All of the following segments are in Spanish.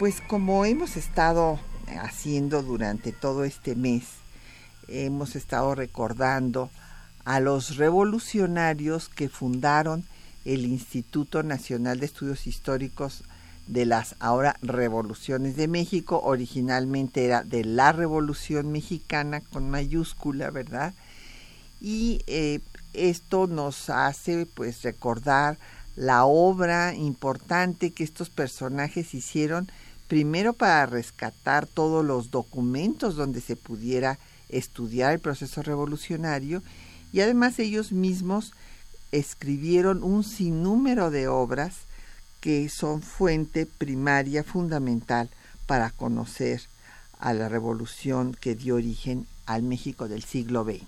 Pues como hemos estado haciendo durante todo este mes, hemos estado recordando a los revolucionarios que fundaron el Instituto Nacional de Estudios Históricos de las ahora revoluciones de México. Originalmente era de la Revolución Mexicana con mayúscula, ¿verdad? Y eh, esto nos hace pues recordar la obra importante que estos personajes hicieron, primero para rescatar todos los documentos donde se pudiera estudiar el proceso revolucionario, y además ellos mismos escribieron un sinnúmero de obras que son fuente primaria fundamental para conocer a la revolución que dio origen al México del siglo XX.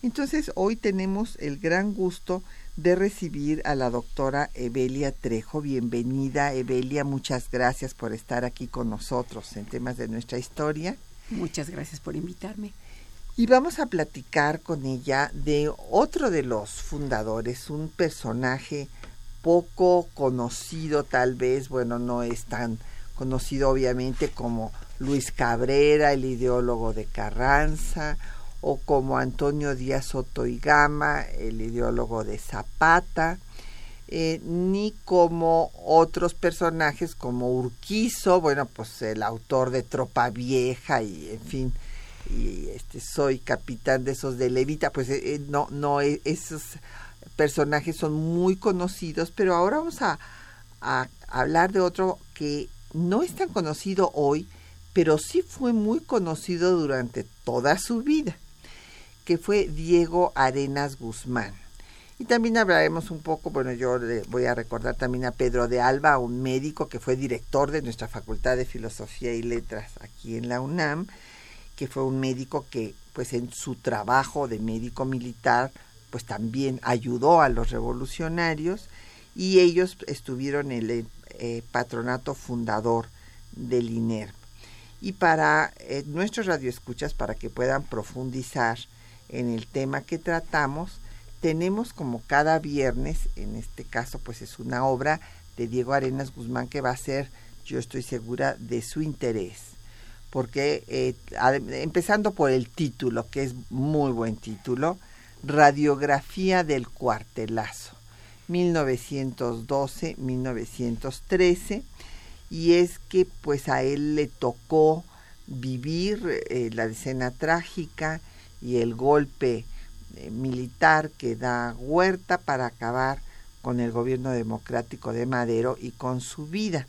Entonces hoy tenemos el gran gusto de recibir a la doctora Evelia Trejo. Bienvenida, Evelia. Muchas gracias por estar aquí con nosotros en temas de nuestra historia. Muchas gracias por invitarme. Y vamos a platicar con ella de otro de los fundadores, un personaje poco conocido tal vez, bueno, no es tan conocido obviamente como Luis Cabrera, el ideólogo de Carranza, o como Antonio Díaz Soto y Gama, el ideólogo de Zapata, eh, ni como otros personajes como Urquizo, bueno, pues el autor de Tropa Vieja y en fin, y este soy capitán de esos de Levita, pues eh, eh, no, no, esos personajes son muy conocidos, pero ahora vamos a hablar de otro que no es tan conocido hoy, pero sí fue muy conocido durante toda su vida que fue Diego Arenas Guzmán. Y también hablaremos un poco, bueno, yo le voy a recordar también a Pedro de Alba, un médico que fue director de nuestra Facultad de Filosofía y Letras aquí en la UNAM, que fue un médico que pues en su trabajo de médico militar pues también ayudó a los revolucionarios y ellos estuvieron en el eh, patronato fundador del INER. Y para eh, nuestros radioescuchas, para que puedan profundizar en el tema que tratamos, tenemos como cada viernes, en este caso pues es una obra de Diego Arenas Guzmán que va a ser, yo estoy segura, de su interés. Porque eh, empezando por el título, que es muy buen título, Radiografía del Cuartelazo, 1912-1913, y es que pues a él le tocó vivir eh, la escena trágica, y el golpe eh, militar que da Huerta para acabar con el gobierno democrático de Madero y con su vida.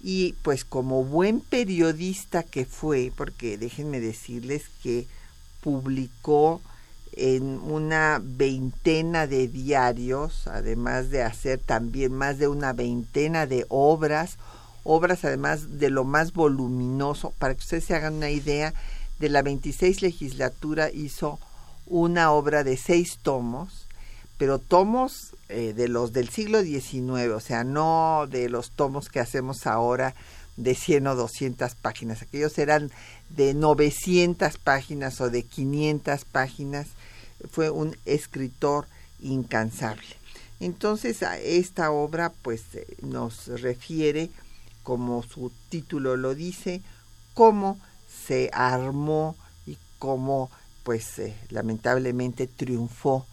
Y pues como buen periodista que fue, porque déjenme decirles que publicó en una veintena de diarios, además de hacer también más de una veintena de obras, obras además de lo más voluminoso, para que ustedes se hagan una idea, de la 26 legislatura hizo una obra de seis tomos, pero tomos eh, de los del siglo XIX, o sea, no de los tomos que hacemos ahora de 100 o 200 páginas. Aquellos eran de 900 páginas o de 500 páginas. Fue un escritor incansable. Entonces, a esta obra pues eh, nos refiere, como su título lo dice, cómo se armó y cómo pues eh, lamentablemente triunfó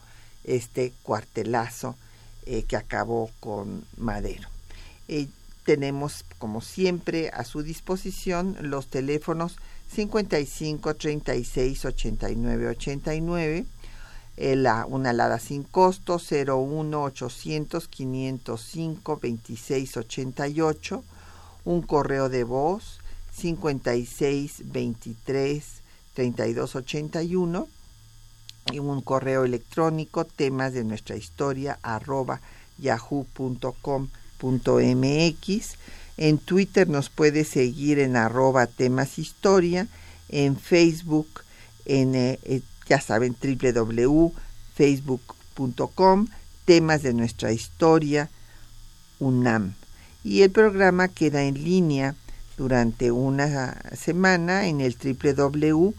este cuartelazo eh, que acabó con Madero. Eh, tenemos como siempre a su disposición los teléfonos 55 36 89 89 una alada sin costo 01 800 505 2688, un correo de voz 56 23 32 81 y un correo electrónico temas de nuestra historia arroba yahoo.com.mx. En Twitter nos puede seguir en arroba temas historia, en Facebook, en, eh, eh, ya saben, www.facebook.com, temas de nuestra historia, UNAM. Y el programa queda en línea durante una semana en el www.radio.unam.mx.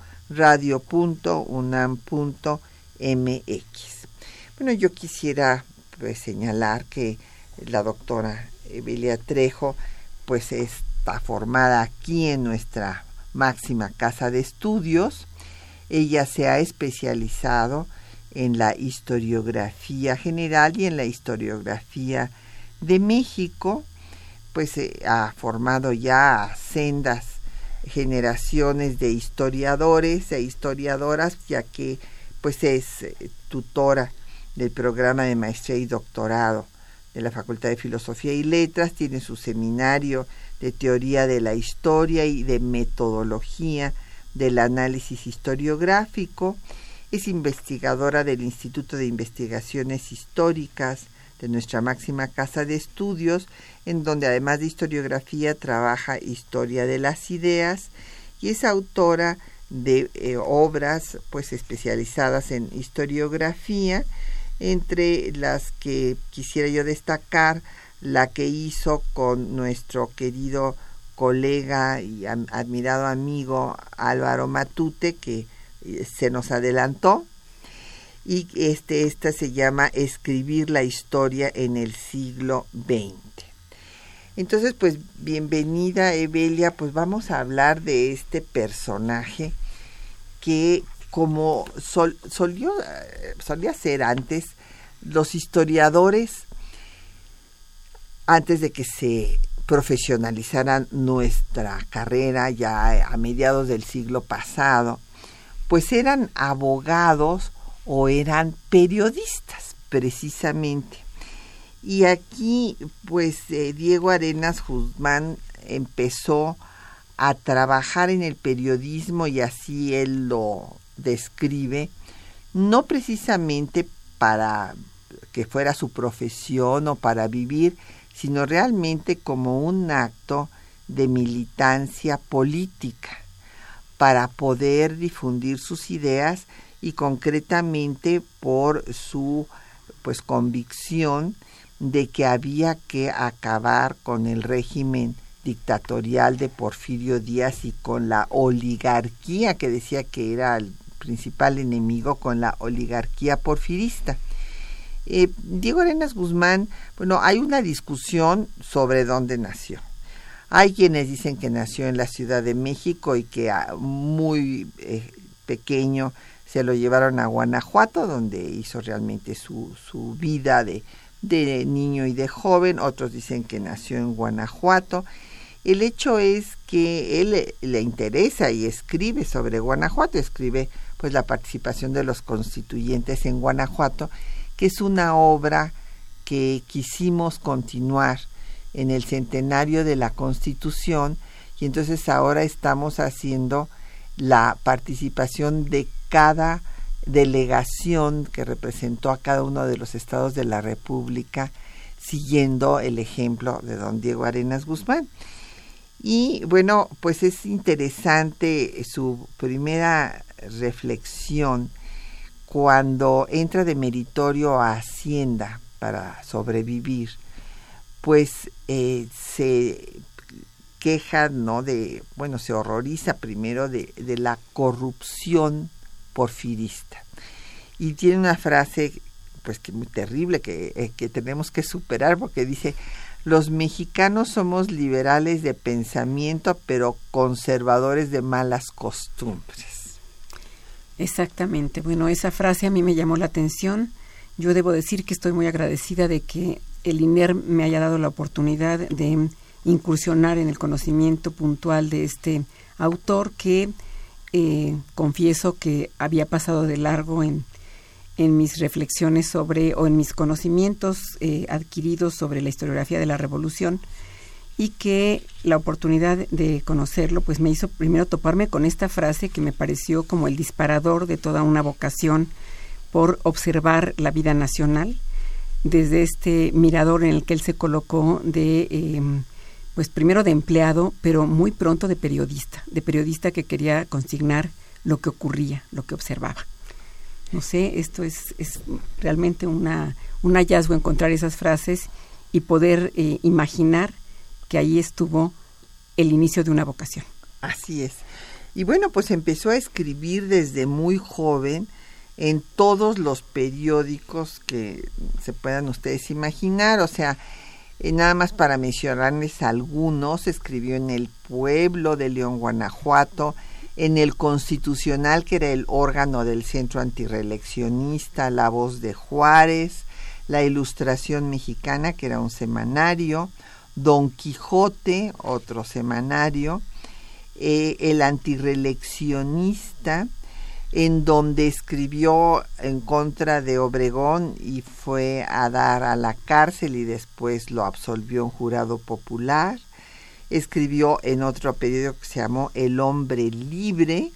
Bueno, yo quisiera pues, señalar que la doctora Evelia Trejo pues está formada aquí en nuestra máxima casa de estudios. Ella se ha especializado en la historiografía general y en la historiografía de México, pues eh, ha formado ya sendas generaciones de historiadores e historiadoras, ya que pues es eh, tutora del programa de maestría y doctorado de la Facultad de Filosofía y Letras, tiene su seminario de teoría de la historia y de metodología del análisis historiográfico, es investigadora del Instituto de Investigaciones Históricas de nuestra máxima casa de estudios, en donde además de historiografía trabaja historia de las ideas y es autora de eh, obras pues especializadas en historiografía entre las que quisiera yo destacar la que hizo con nuestro querido colega y admirado amigo Álvaro Matute, que eh, se nos adelantó, y este, esta se llama Escribir la historia en el siglo XX. Entonces, pues bienvenida Evelia, pues vamos a hablar de este personaje que como eh, solía ser antes, los historiadores, antes de que se profesionalizaran nuestra carrera ya a mediados del siglo pasado, pues eran abogados o eran periodistas, precisamente. Y aquí, pues, eh, Diego Arenas Guzmán empezó a trabajar en el periodismo y así él lo describe, no precisamente para que fuera su profesión o para vivir, sino realmente como un acto de militancia política para poder difundir sus ideas y concretamente por su pues convicción de que había que acabar con el régimen dictatorial de Porfirio Díaz y con la oligarquía que decía que era el principal enemigo con la oligarquía porfirista. Eh, Diego Arenas Guzmán, bueno, hay una discusión sobre dónde nació. Hay quienes dicen que nació en la Ciudad de México y que muy eh, pequeño se lo llevaron a Guanajuato, donde hizo realmente su, su vida de, de niño y de joven. Otros dicen que nació en Guanajuato. El hecho es que él le interesa y escribe sobre Guanajuato, escribe pues la participación de los constituyentes en Guanajuato, que es una obra que quisimos continuar en el centenario de la Constitución y entonces ahora estamos haciendo la participación de cada delegación que representó a cada uno de los estados de la República siguiendo el ejemplo de don Diego Arenas Guzmán. Y bueno, pues es interesante su primera reflexión cuando entra de meritorio a Hacienda para sobrevivir, pues eh, se queja, ¿no? De, bueno, se horroriza primero de, de la corrupción porfirista. Y tiene una frase, pues que muy terrible, que, eh, que tenemos que superar, porque dice, los mexicanos somos liberales de pensamiento, pero conservadores de malas costumbres. Exactamente. Bueno, esa frase a mí me llamó la atención. Yo debo decir que estoy muy agradecida de que el INER me haya dado la oportunidad de incursionar en el conocimiento puntual de este autor que eh, confieso que había pasado de largo en, en mis reflexiones sobre o en mis conocimientos eh, adquiridos sobre la historiografía de la revolución y que la oportunidad de conocerlo pues me hizo primero toparme con esta frase que me pareció como el disparador de toda una vocación por observar la vida nacional desde este mirador en el que él se colocó de em, pues primero de empleado pero muy pronto de periodista de periodista que quería consignar lo que ocurría lo que observaba no sé esto es, realmente una un hallazgo encontrar esas frases y poder eh, imaginar que ahí estuvo el inicio de una vocación. Así es. Y bueno, pues empezó a escribir desde muy joven en todos los periódicos que se puedan ustedes imaginar, o sea, eh, nada más para mencionarles algunos, escribió en El Pueblo de León, Guanajuato, en el Constitucional, que era el órgano del Centro Antireeleccionista, La Voz de Juárez, La Ilustración Mexicana, que era un semanario, Don Quijote, otro semanario, eh, El antireleccionista, en donde escribió en contra de Obregón y fue a dar a la cárcel y después lo absolvió un jurado popular. Escribió en otro periódico que se llamó El hombre libre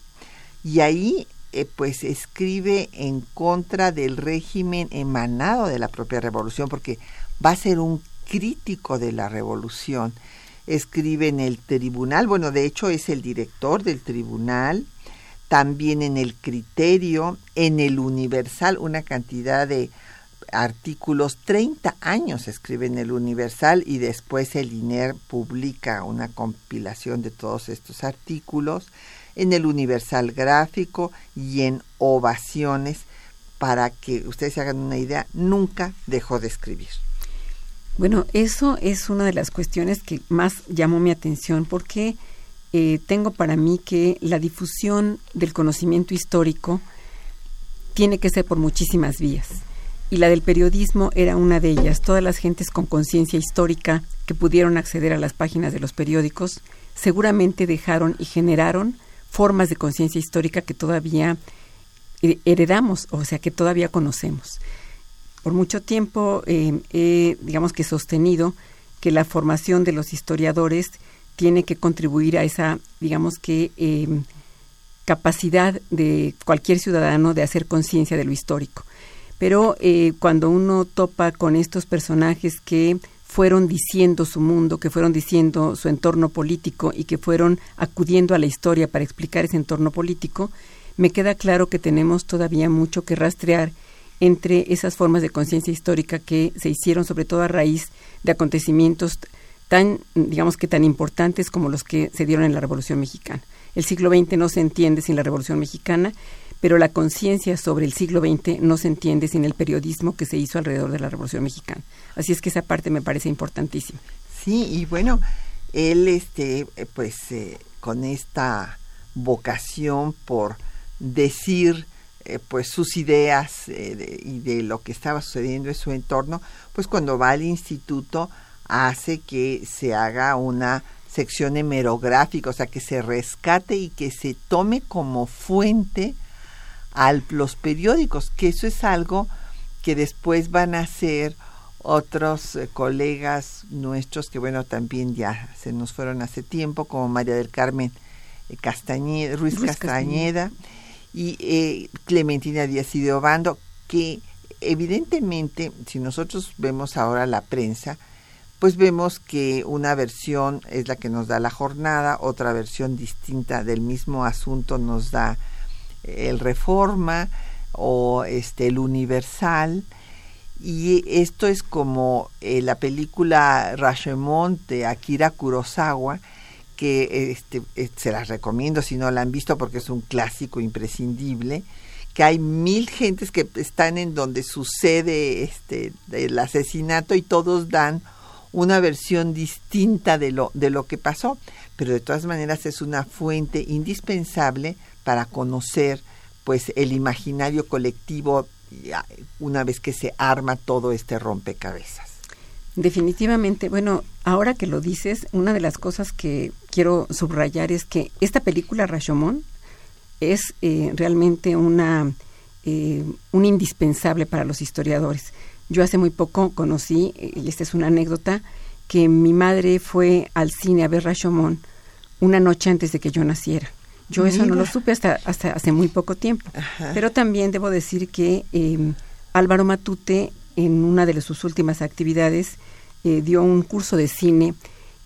y ahí eh, pues escribe en contra del régimen emanado de la propia revolución porque va a ser un crítico de la revolución. Escribe en el tribunal, bueno, de hecho es el director del tribunal, también en el criterio, en el universal, una cantidad de artículos, 30 años escribe en el Universal y después el INER publica una compilación de todos estos artículos en el Universal Gráfico y en Ovaciones para que ustedes se hagan una idea, nunca dejó de escribir. Bueno, eso es una de las cuestiones que más llamó mi atención porque eh, tengo para mí que la difusión del conocimiento histórico tiene que ser por muchísimas vías. Y la del periodismo era una de ellas. Todas las gentes con conciencia histórica que pudieron acceder a las páginas de los periódicos seguramente dejaron y generaron formas de conciencia histórica que todavía eh, heredamos, o sea, que todavía conocemos por mucho tiempo eh, he, digamos que, sostenido que la formación de los historiadores tiene que contribuir a esa, digamos que, em, capacidad de cualquier ciudadano de hacer conciencia de lo histórico. Pero eh, cuando uno topa con estos personajes que fueron diciendo su mundo, que fueron diciendo su entorno político y que fueron acudiendo a la historia para explicar ese entorno político, me queda claro que tenemos todavía mucho que rastrear entre esas formas de conciencia histórica que se hicieron sobre todo a raíz de acontecimientos tan, digamos que tan importantes como los que se dieron en la Revolución Mexicana. El siglo XX no se entiende sin la Revolución Mexicana, pero la conciencia sobre el siglo XX no se entiende sin el periodismo que se hizo alrededor de la Revolución Mexicana. Así es que esa parte me parece importantísima. Sí, y bueno, él, este, pues, eh, con esta vocación por decir eh, pues sus ideas eh, y de lo que estaba sucediendo en su entorno, pues cuando va al instituto hace que se haga una sección hemerográfica, o sea, que se rescate y que se tome como fuente a los periódicos, que eso es algo que después van a hacer otros eh, colegas nuestros que bueno también ya se nos fueron hace tiempo como María del Carmen Castañeda, Ruiz, Castañeda. Y eh, Clementina Díaz y de Obando, que evidentemente, si nosotros vemos ahora la prensa, pues vemos que una versión es la que nos da la jornada, otra versión distinta del mismo asunto nos da el Reforma o este el Universal. Y esto es como eh, la película Rashomon de Akira Kurosawa que este, eh, se las recomiendo si no la han visto porque es un clásico imprescindible, que hay mil gentes que están en donde sucede este, el asesinato y todos dan una versión distinta de lo, de lo que pasó, pero de todas maneras es una fuente indispensable para conocer pues el imaginario colectivo una vez que se arma todo este rompecabezas. Definitivamente, bueno, ahora que lo dices, una de las cosas que quiero subrayar es que esta película Rashomon es eh, realmente una eh, un indispensable para los historiadores. Yo hace muy poco conocí, y esta es una anécdota, que mi madre fue al cine a ver Rashomon una noche antes de que yo naciera. Yo eso no lo supe hasta, hasta hace muy poco tiempo. Pero también debo decir que em, Álvaro Matute, en una de sus últimas actividades, eh, dio un curso de cine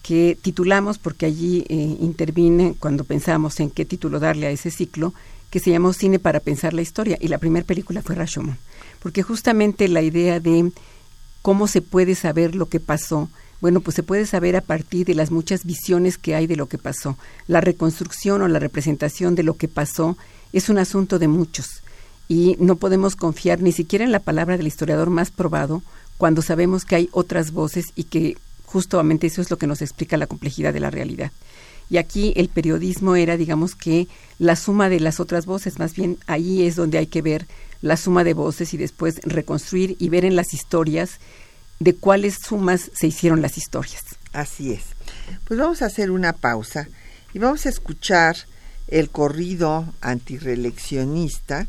que titulamos, porque allí eh, intervine cuando pensábamos en qué título darle a ese ciclo, que se llamó Cine para Pensar la Historia. Y la primera película fue Rashomon. Porque justamente la idea de cómo se puede saber lo que pasó bueno, pues se puede saber a partir de las muchas visiones que hay de lo que pasó. La reconstrucción o la representación de lo que pasó es un asunto de muchos y no podemos confiar ni siquiera en la palabra del historiador más probado cuando sabemos que hay otras voces y que justamente eso es lo que nos explica la complejidad de la realidad. Y aquí el periodismo era, digamos que, la suma de las otras voces, más bien ahí es donde hay que ver la suma de voces y después reconstruir y ver en las historias de cuáles sumas se hicieron las historias. Así es. Pues vamos a hacer una pausa y vamos a escuchar el corrido antireleccionista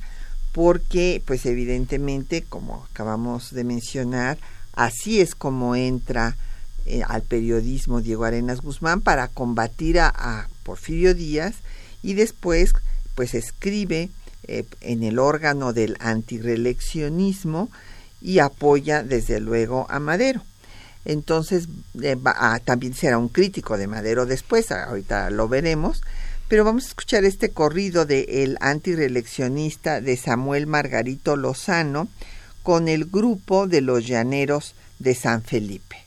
porque pues evidentemente como acabamos de mencionar así es como entra eh, al periodismo Diego Arenas Guzmán para combatir a, Porfirio Díaz y después pues escribe eh, en el órgano del antireleccionismo y apoya desde luego a Madero. Entonces eh, también será un crítico de Madero después, ahorita lo veremos, pero vamos a escuchar este corrido de El antireleccionista de Samuel Margarito Lozano con el grupo de los llaneros de San Felipe.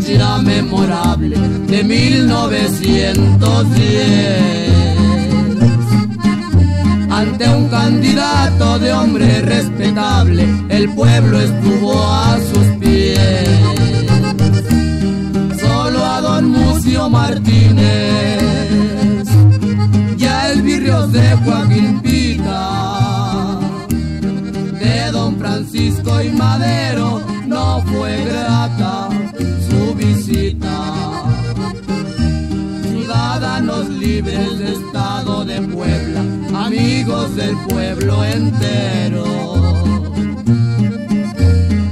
Fecha memorable de 1910. Ante un candidato de hombre respetable, el pueblo estuvo a sus pies. Solo a don Mucio Martínez, ya el virrio de Joaquín Pita, de don Francisco y Madero no fue grata Ciudadanos libres de Estado de Puebla, amigos del pueblo entero.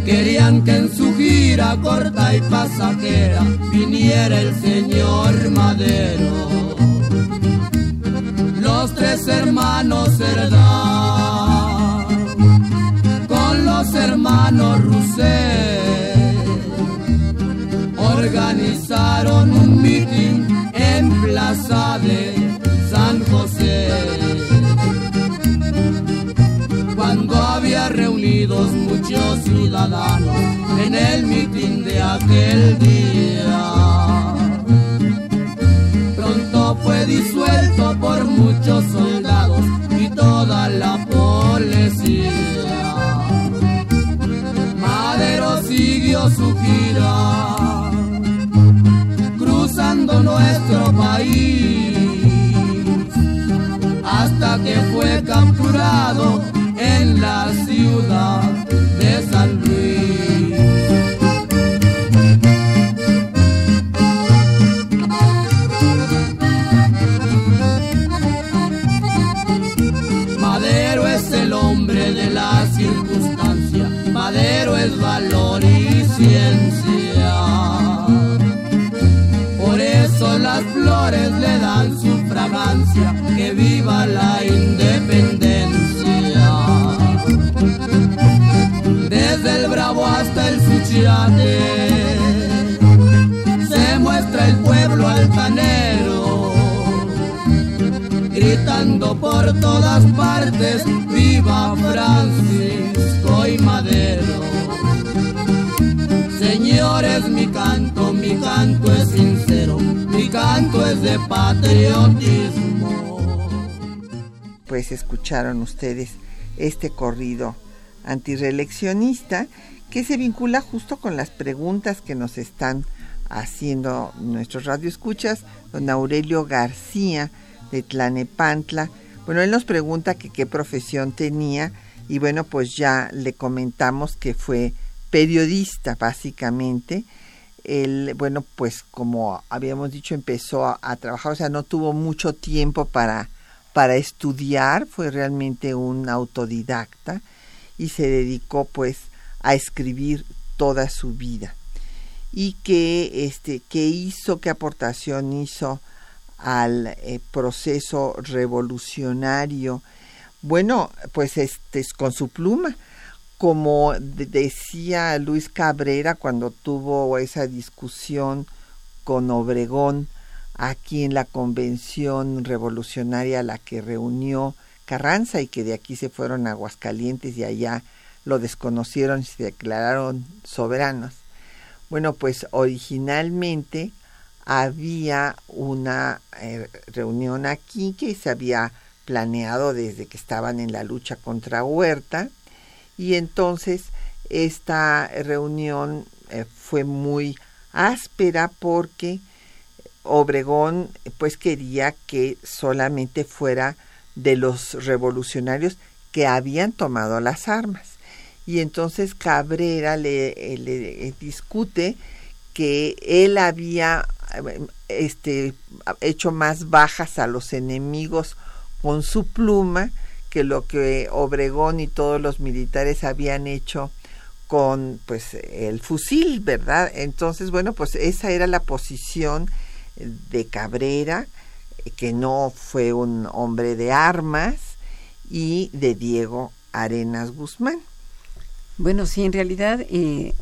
Querían que en su gira corta y pasajera viniera el señor Madero. Los tres hermanos Cerdán hermanos Rousset organizaron un meeting en Plaza de San José. Cuando había reunidos muchos ciudadanos en el meeting de aquel día. Pronto fue disuelto por muchos soldados y toda la policía siguió su gira, Se muestra el pueblo altanero, gritando por todas partes, viva Francisco y Madero. Señores, mi canto, mi canto es sincero, mi canto es de patriotismo. Pues escucharon ustedes este corrido antireleccionista que se vincula justo con las preguntas que nos están haciendo nuestros radioescuchas, don Aurelio García de Tlanepantla. Bueno, él nos pregunta qué profesión tenía y bueno, pues ya le comentamos que fue periodista básicamente. Él, bueno, pues como habíamos dicho, empezó a, trabajar, o sea, no tuvo mucho tiempo para, para estudiar, fue realmente un autodidacta y se dedicó pues a escribir toda su vida. Y que, este, qué hizo, qué aportación hizo al eh, proceso revolucionario bueno, pues este con su pluma, como decía Luis Cabrera cuando tuvo esa discusión con Obregón aquí en la convención revolucionaria a la que reunió Carranza y que de aquí se fueron a Aguascalientes y allá lo desconocieron y se declararon soberanos. Bueno, pues originalmente había una eh, reunión aquí que se había planeado desde que estaban en la lucha contra Huerta y entonces esta reunión eh, fue muy áspera porque Obregón pues quería que solamente fuera de los revolucionarios que habían tomado las armas y entonces Cabrera le, le discute que él había este hecho más bajas a los enemigos con su pluma que lo que Obregón y todos los militares habían hecho con pues el fusil, ¿verdad? Entonces, bueno, pues esa era la posición de Cabrera, que no fue un hombre de armas, y de Diego Arenas Guzmán. Bueno, sí, en realidad eh,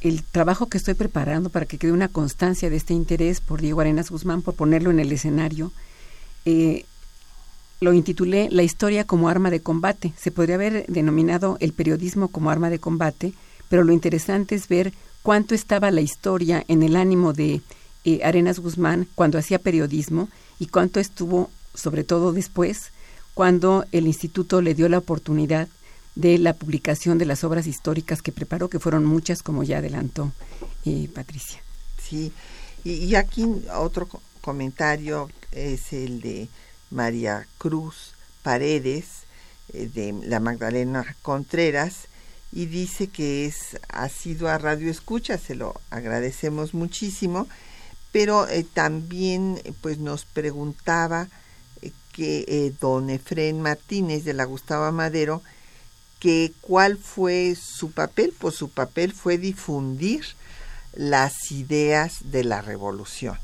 el trabajo que estoy preparando para que quede una constancia de este interés por Diego Arenas Guzmán, por ponerlo en el escenario, eh, lo intitulé La historia como arma de combate. Se podría haber denominado el periodismo como arma de combate, pero lo interesante es ver cuánto estaba la historia en el ánimo de eh, Arenas Guzmán cuando hacía periodismo y cuánto estuvo, sobre todo después, cuando el instituto le dio la oportunidad de la publicación de las obras históricas que preparó, que fueron muchas, como ya adelantó eh, Patricia. Sí, y aquí otro comentario es el de María Cruz Paredes, eh, de la Magdalena Contreras, y dice que es ha sido a Radio Escucha, se lo agradecemos muchísimo, pero eh, también pues nos preguntaba que don Efren Martínez de la Gustavo Madero, que cuál fue su papel, pues su papel fue difundir las ideas de la revolución.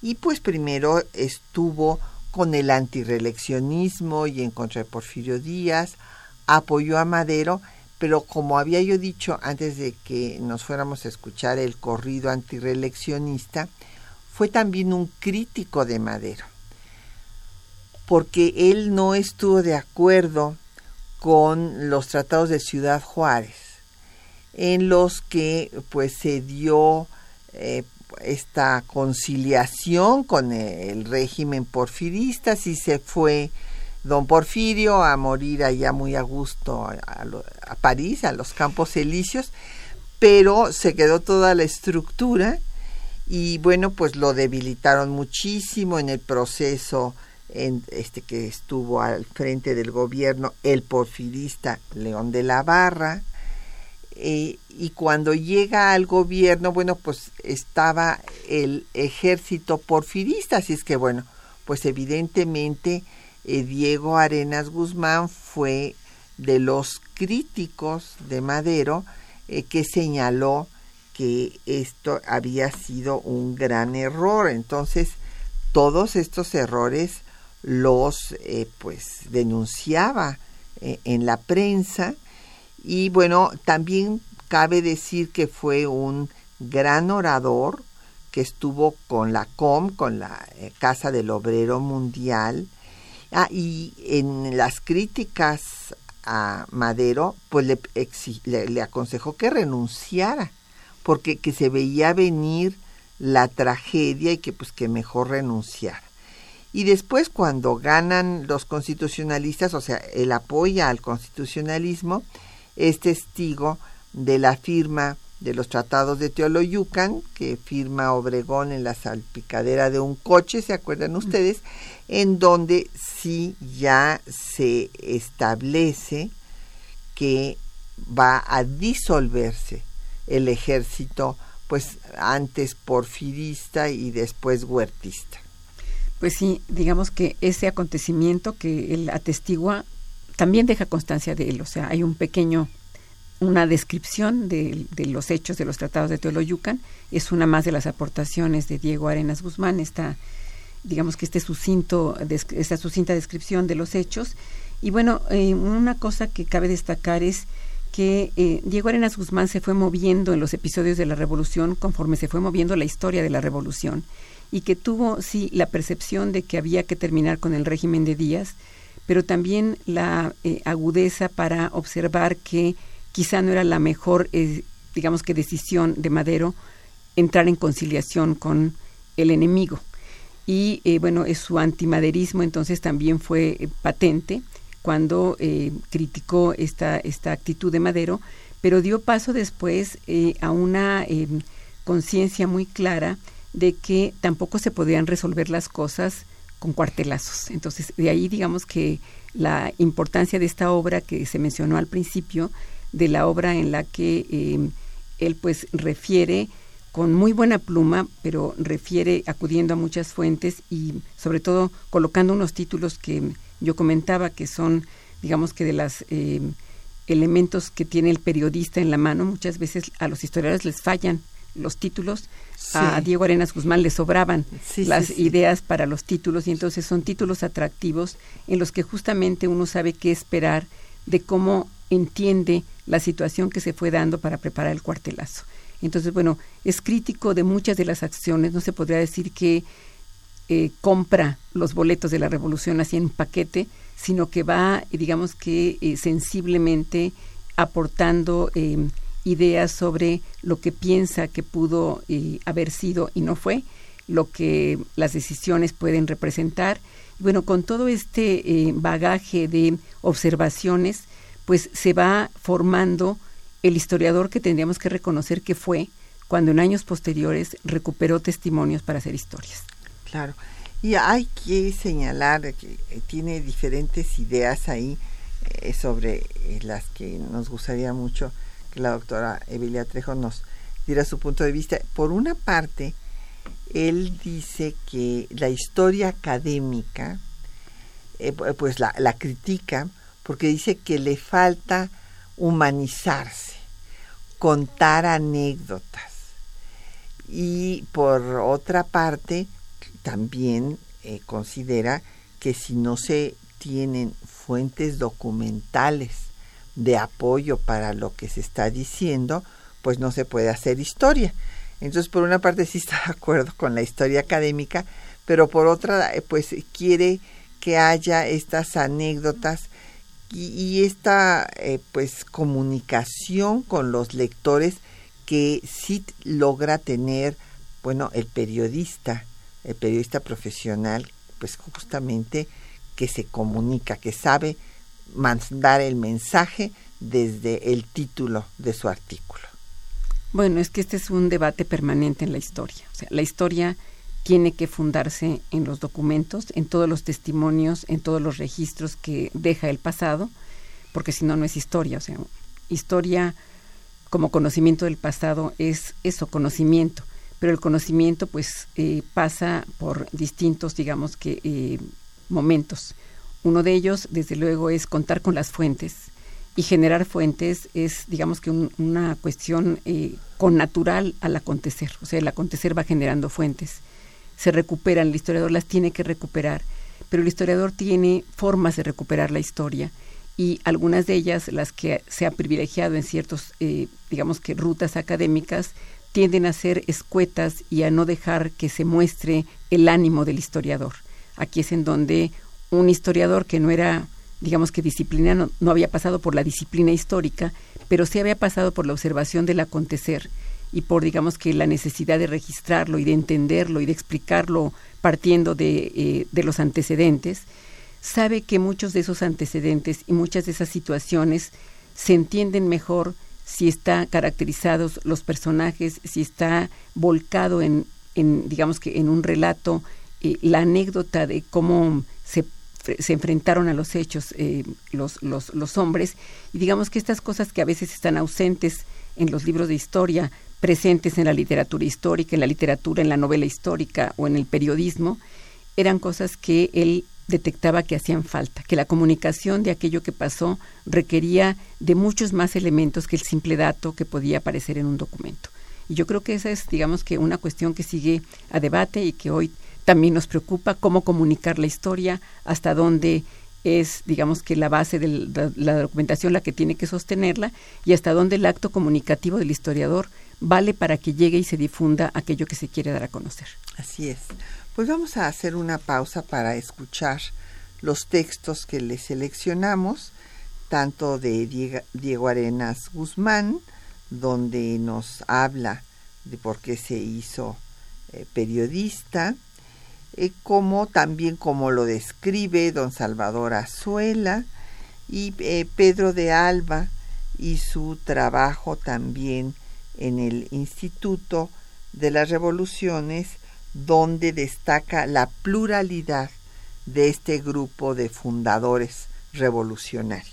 Y pues primero estuvo con el antireeleccionismo y en contra de Porfirio Díaz, apoyó a Madero, pero como había yo dicho antes de que nos fuéramos a escuchar el corrido antireeleccionista, fue también un crítico de Madero, porque él no estuvo de acuerdo con los tratados de Ciudad Juárez, en los que pues se dio eh, esta conciliación con el régimen porfirista, si se fue don Porfirio a morir allá muy a gusto a, París, a los Campos Elíseos, pero se quedó toda la estructura y bueno, pues lo debilitaron muchísimo en el proceso en este que estuvo al frente del gobierno el porfirista León de la Barra, eh, y cuando llega al gobierno, bueno, pues estaba el ejército porfirista, así es que bueno, pues evidentemente eh, Diego Arenas Guzmán fue de los críticos de Madero eh, que señaló que esto había sido un gran error. Entonces, todos estos errores los pues denunciaba en la prensa y bueno, también cabe decir que fue un gran orador que estuvo con la COM, con la eh, Casa del Obrero Mundial. Ah, y en las críticas a Madero, pues le, le, aconsejó que renunciara, porque que se veía venir la tragedia y que pues que mejor renunciara. Y después cuando ganan los constitucionalistas, o sea, él apoya al constitucionalismo, es testigo de la firma de los tratados de Teoloyucan, que firma Obregón en la salpicadera de un coche, ¿se acuerdan ustedes? En donde sí ya se establece que va a disolverse el ejército, pues antes porfirista y después huertista. Pues sí, digamos que ese acontecimiento que él atestigua también deja constancia de él, o sea, hay un pequeño, una descripción de, los hechos de los tratados de Teoloyucan, es una más de las aportaciones de Diego Arenas Guzmán, esta, digamos que este sucinto, esta sucinta descripción de los hechos. Y bueno, eh, una cosa que cabe destacar es que eh, Diego Arenas Guzmán se fue moviendo en los episodios de la Revolución conforme se fue moviendo la historia de la Revolución y que tuvo, sí, la percepción de que había que terminar con el régimen de Díaz, pero también la eh, agudeza para observar que quizá no era la mejor, eh, digamos que decisión de Madero entrar en conciliación con el enemigo. Y bueno, su antimaderismo entonces también fue patente cuando eh, criticó esta, esta actitud de Madero, pero dio paso después eh, a una eh, conciencia muy clara de que tampoco se podían resolver las cosas con cuartelazos. Entonces, de ahí digamos que la importancia de esta obra que se mencionó al principio, de la obra en la que él pues refiere con muy buena pluma, pero refiere acudiendo a muchas fuentes y sobre todo colocando unos títulos que yo comentaba que son, digamos que de los eh, elementos que tiene el periodista en la mano, muchas veces a los historiadores les fallan los títulos, a Diego Arenas Guzmán le sobraban las ideas para los títulos y entonces son títulos atractivos en los que justamente uno sabe qué esperar de cómo entiende la situación que se fue dando para preparar el cuartelazo. Entonces, bueno, es crítico de muchas de las acciones, no se podría decir que eh, compra los boletos de la revolución así en paquete, sino que va, digamos que eh, sensiblemente aportando em, ideas sobre lo que piensa que pudo eh, haber sido y no fue, lo que las decisiones pueden representar. Bueno, con todo este bagaje de observaciones, pues se va formando el historiador que tendríamos que reconocer que fue cuando en años posteriores recuperó testimonios para hacer historias. Claro. Y hay que señalar que eh, tiene diferentes ideas ahí eh, sobre eh, las que nos gustaría mucho que la doctora Evelia Trejo nos diera su punto de vista. Por una parte, él dice que la historia académica, pues la, la critica porque dice que le falta humanizarse, contar anécdotas. Y por otra parte, también eh, considera que si no se tienen fuentes documentales de apoyo para lo que se está diciendo, pues no se puede hacer historia. Entonces, por una parte sí está de acuerdo con la historia académica, pero por otra, eh, pues quiere que haya estas anécdotas y, esta eh, pues comunicación con los lectores que sí logra tener, bueno, el periodista el periodista profesional, pues justamente que se comunica, que sabe mandar el mensaje desde el título de su artículo. Bueno, es que este es un debate permanente en la historia. O sea, la historia tiene que fundarse en los documentos, en todos los testimonios, en todos los registros que deja el pasado, porque si no, no es historia. O sea, historia como conocimiento del pasado es eso, conocimiento pero el conocimiento pues eh, pasa por distintos, digamos que, eh, momentos. Uno de ellos, desde luego, es contar con las fuentes y generar fuentes es, digamos que, una cuestión eh, con natural al acontecer. O sea, el acontecer va generando fuentes. Se recuperan, el historiador las tiene que recuperar, pero el historiador tiene formas de recuperar la historia y algunas de ellas, las que se ha privilegiado en ciertos, digamos que, rutas académicas, tienden a ser escuetas y a no dejar que se muestre el ánimo del historiador. Aquí es en donde un historiador que no era, digamos que disciplina, no, había pasado por la disciplina histórica, pero sí había pasado por la observación del acontecer y por, digamos que, la necesidad de registrarlo y de entenderlo y de explicarlo partiendo de, eh, los antecedentes, sabe que muchos de esos antecedentes y muchas de esas situaciones se entienden mejor si está caracterizados los personajes, si está volcado en, en digamos que en un relato, eh, la anécdota de cómo se se enfrentaron a los hechos eh, los, los, hombres y digamos que estas cosas que a veces están ausentes en los libros de historia, presentes en la literatura histórica, en la literatura, en la novela histórica o en el periodismo, eran cosas que él detectaba que hacían falta, que la comunicación de aquello que pasó requería de muchos más elementos que el simple dato que podía aparecer en un documento. Y yo creo que esa es, digamos que, una cuestión que sigue a debate y que hoy también nos preocupa, cómo comunicar la historia, hasta dónde es, digamos que, la base de la, documentación la que tiene que sostenerla y hasta dónde el acto comunicativo del historiador vale para que llegue y se difunda aquello que se quiere dar a conocer. Así es. Pues vamos a hacer una pausa para escuchar los textos que le seleccionamos, tanto de Diego Arenas Guzmán, donde nos habla de por qué se hizo eh, periodista, eh, como también como lo describe don Salvador Azuela y eh, Pedro de Alba y su trabajo también en el Instituto de las Revoluciones donde destaca la pluralidad de este grupo de fundadores revolucionarios.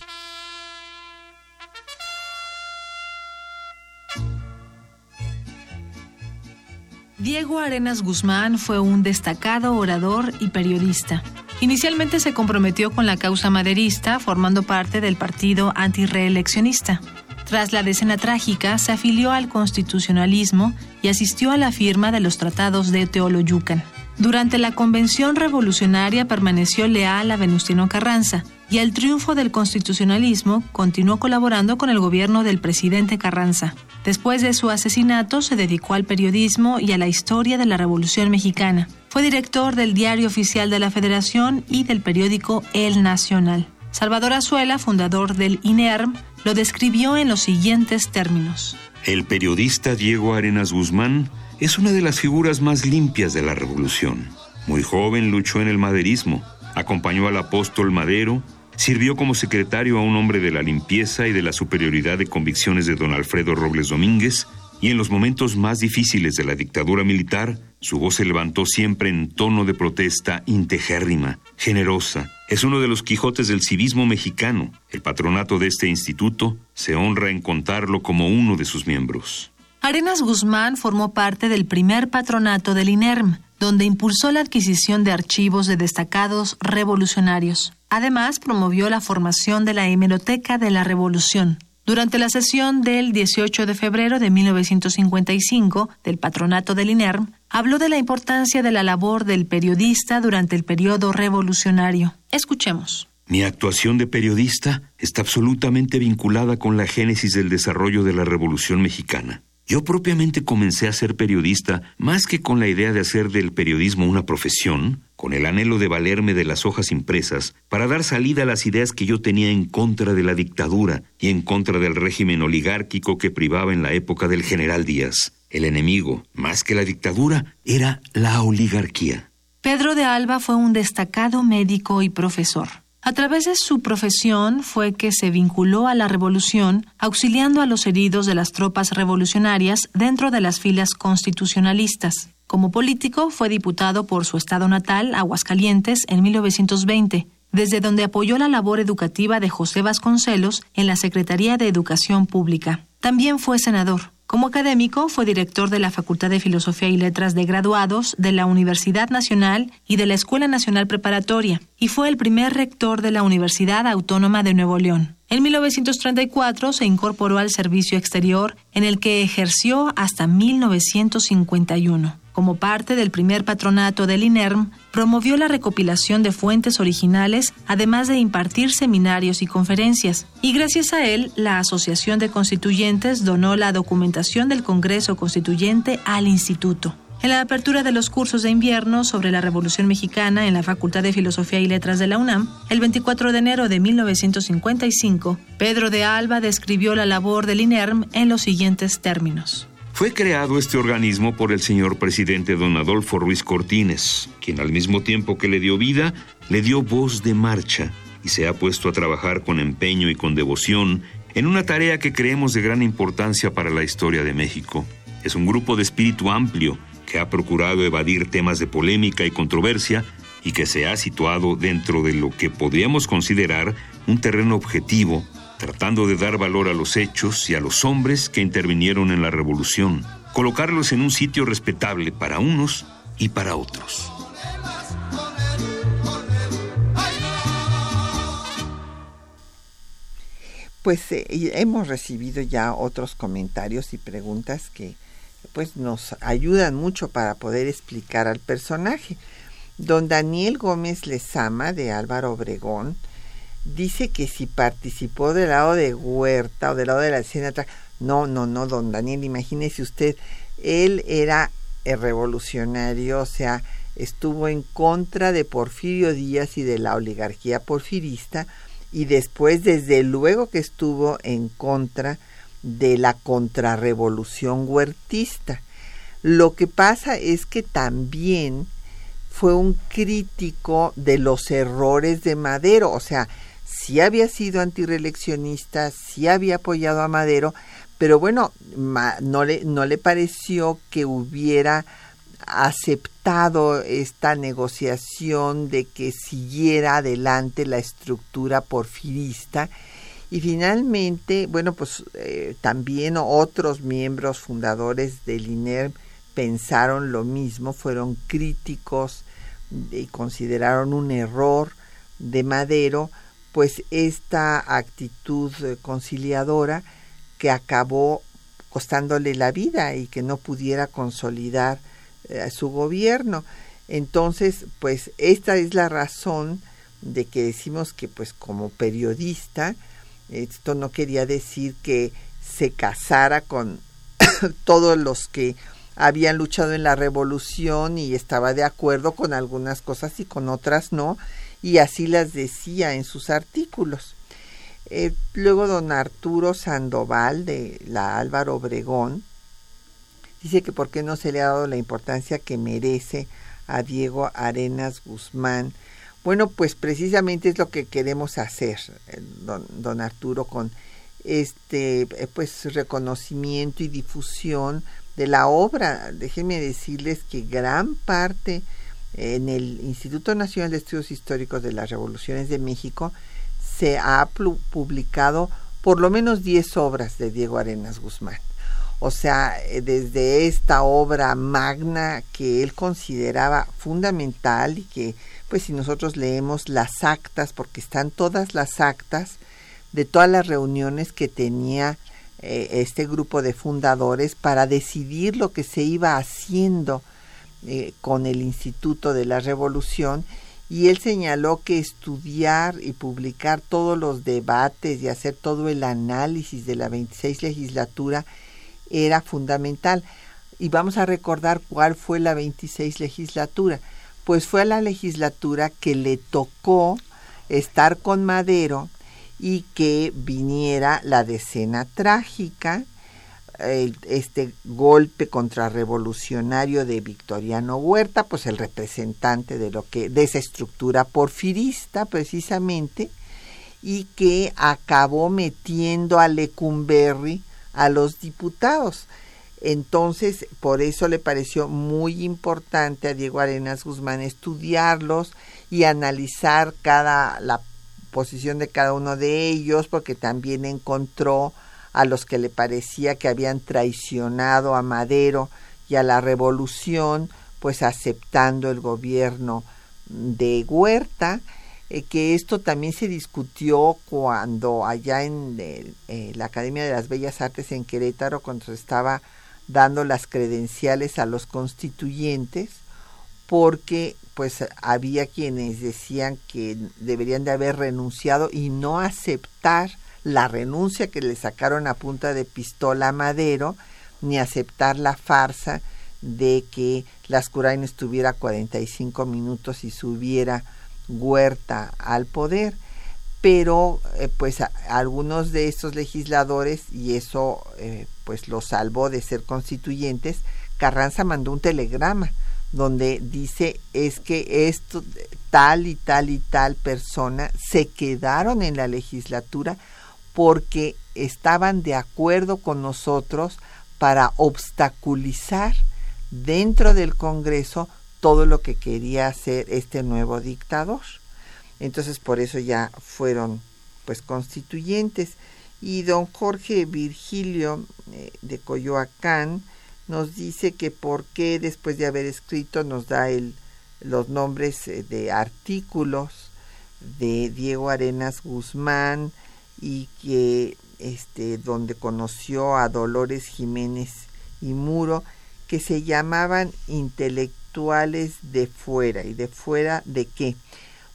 Diego Arenas Guzmán fue un destacado orador y periodista. Inicialmente se comprometió con la causa maderista, formando parte del partido antireeleccionista. Tras la decena trágica, se afilió al constitucionalismo y asistió a la firma de los tratados de Teoloyucan. Durante la convención revolucionaria permaneció leal a Venustiano Carranza y al triunfo del constitucionalismo continuó colaborando con el gobierno del presidente Carranza. Después de su asesinato se dedicó al periodismo y a la historia de la Revolución Mexicana. Fue director del Diario Oficial de la Federación y del periódico El Nacional. Salvador Azuela, fundador del INERM, lo describió en los siguientes términos. El periodista Diego Arenas Guzmán es una de las figuras más limpias de la revolución. Muy joven luchó en el maderismo, acompañó al apóstol Madero, sirvió como secretario a un hombre de la limpieza y de la superioridad de convicciones de don Alfredo Robles Domínguez, y en los momentos más difíciles de la dictadura militar, su voz se levantó siempre en tono de protesta integérrima, generosa. Es uno de los Quijotes del civismo mexicano. El patronato de este instituto se honra en contarlo como uno de sus miembros. Arenas Guzmán formó parte del primer patronato del INERM, donde impulsó la adquisición de archivos de destacados revolucionarios. Además, promovió la formación de la Hemeroteca de la Revolución, durante la sesión del 18 de febrero de 1955 del patronato del INERM, habló de la importancia de la labor del periodista durante el periodo revolucionario. Escuchemos. Mi actuación de periodista está absolutamente vinculada con la génesis del desarrollo de la Revolución Mexicana. Yo propiamente comencé a ser periodista más que con la idea de hacer del periodismo una profesión, con el anhelo de valerme de las hojas impresas para dar salida a las ideas que yo tenía en contra de la dictadura y en contra del régimen oligárquico que privaba en la época del general Díaz. El enemigo, más que la dictadura, era la oligarquía. Pedro de Alba fue un destacado médico y profesor. A través de su profesión fue que se vinculó a la revolución, auxiliando a los heridos de las tropas revolucionarias dentro de las filas constitucionalistas. Como político, fue diputado por su estado natal, Aguascalientes, en 1920, desde donde apoyó la labor educativa de José Vasconcelos en la Secretaría de Educación Pública. También fue senador. Como académico, fue director de la Facultad de Filosofía y Letras de Graduados de la Universidad Nacional y de la Escuela Nacional Preparatoria, y fue el primer rector de la Universidad Autónoma de Nuevo León. En 1934 se incorporó al servicio exterior, en el que ejerció hasta 1951 como parte del primer patronato del INERM, promovió la recopilación de fuentes originales, además de impartir seminarios y conferencias. Y gracias a él, la Asociación de Constituyentes donó la documentación del Congreso Constituyente al Instituto. En la apertura de los cursos de invierno sobre la Revolución Mexicana en la Facultad de Filosofía y Letras de la UNAM, el 24 de enero de 1955, Pedro de Alba describió la labor del INERM en los siguientes términos. Fue creado este organismo por el señor presidente don Adolfo Ruiz Cortines, quien al mismo tiempo que le dio vida, le dio voz de marcha y se ha puesto a trabajar con empeño y con devoción en una tarea que creemos de gran importancia para la historia de México. Es un grupo de espíritu amplio que ha procurado evadir temas de polémica y controversia y que se ha situado dentro de lo que podríamos considerar un terreno objetivo, tratando de dar valor a los hechos y a los hombres que intervinieron en la revolución, colocarlos en un sitio respetable para unos y para otros. Pues eh, hemos recibido ya otros comentarios y preguntas que pues nos ayudan mucho para poder explicar al personaje. Don Daniel Gómez Lezama de Álvaro Obregón dice que si participó del lado de Huerta o del lado de la escena no, no, no, don Daniel, imagínese usted, él era el revolucionario, o sea, estuvo en contra de Porfirio Díaz y de la oligarquía porfirista, y después desde luego que estuvo en contra de la contrarrevolución huertista. Lo que pasa es que también fue un crítico de los errores de Madero, o sea, sí había sido antireeleccionista, sí había apoyado a Madero, pero bueno, no le, pareció que hubiera aceptado esta negociación de que siguiera adelante la estructura porfirista. Y finalmente, bueno, pues eh, también otros miembros fundadores del INER pensaron lo mismo, fueron críticos y consideraron un error de Madero, pues esta actitud eh, conciliadora que acabó costándole la vida y que no pudiera consolidar eh, su gobierno. Entonces, pues esta es la razón de que decimos que pues como periodista, esto no quería decir que se casara con todos los que habían luchado en la revolución y estaba de acuerdo con algunas cosas y con otras no, y así las decía en sus artículos. Eh, luego don Arturo Sandoval de la Álvaro Obregón dice que por qué no se le ha dado la importancia que merece a Diego Arenas Guzmán. Bueno, pues precisamente es lo que queremos hacer, eh, don, don Arturo, con este eh, pues reconocimiento y difusión de la obra. Déjenme decirles que gran parte en el Instituto Nacional de Estudios Históricos de las Revoluciones de México se ha publicado por lo menos 10 obras de Diego Arenas Guzmán. O sea, eh, desde esta obra magna que él consideraba fundamental y que, pues si nosotros leemos las actas, porque están todas las actas de todas las reuniones que tenía eh, este grupo de fundadores para decidir lo que se iba haciendo eh, con el Instituto de la Revolución y él señaló que estudiar y publicar todos los debates y hacer todo el análisis de la 26 legislatura era fundamental. Y vamos a recordar cuál fue la 26 legislatura. Pues fue la legislatura que le tocó estar con Madero y que viniera la decena trágica, este golpe contrarrevolucionario de Victoriano Huerta, pues el representante de lo que de esa estructura porfirista precisamente y que acabó metiendo a Lecumberri a los diputados. Entonces, por eso le pareció muy importante a Diego Arenas Guzmán estudiarlos y analizar cada la posición de cada uno de ellos, porque también encontró a los que le parecía que habían traicionado a Madero y a la revolución, pues aceptando el gobierno de Huerta, eh, que esto también se discutió cuando allá en eh, la Academia de las Bellas Artes en Querétaro, cuando se estaba dando las credenciales a los constituyentes, porque pues había quienes decían que deberían de haber renunciado y no aceptar la renuncia que le sacaron a punta de pistola a Madero, ni aceptar la farsa de que Lascurain estuviera 45 minutos y subiera Huerta al poder. Pero eh, pues algunos de estos legisladores, y eso eh, pues lo salvó de ser constituyentes, Carranza mandó un telegrama donde dice es que esto tal y tal y tal persona se quedaron en la legislatura porque estaban de acuerdo con nosotros para obstaculizar dentro del Congreso todo lo que quería hacer este nuevo dictador. Entonces por eso ya fueron pues constituyentes. Y don Jorge Virgilio eh, de Coyoacán nos dice que por qué después de haber escrito nos da el, los nombres eh, de artículos de Diego Arenas Guzmán y que este donde conoció a Dolores Jiménez y Muro que se llamaban intelectuales de fuera y de fuera de qué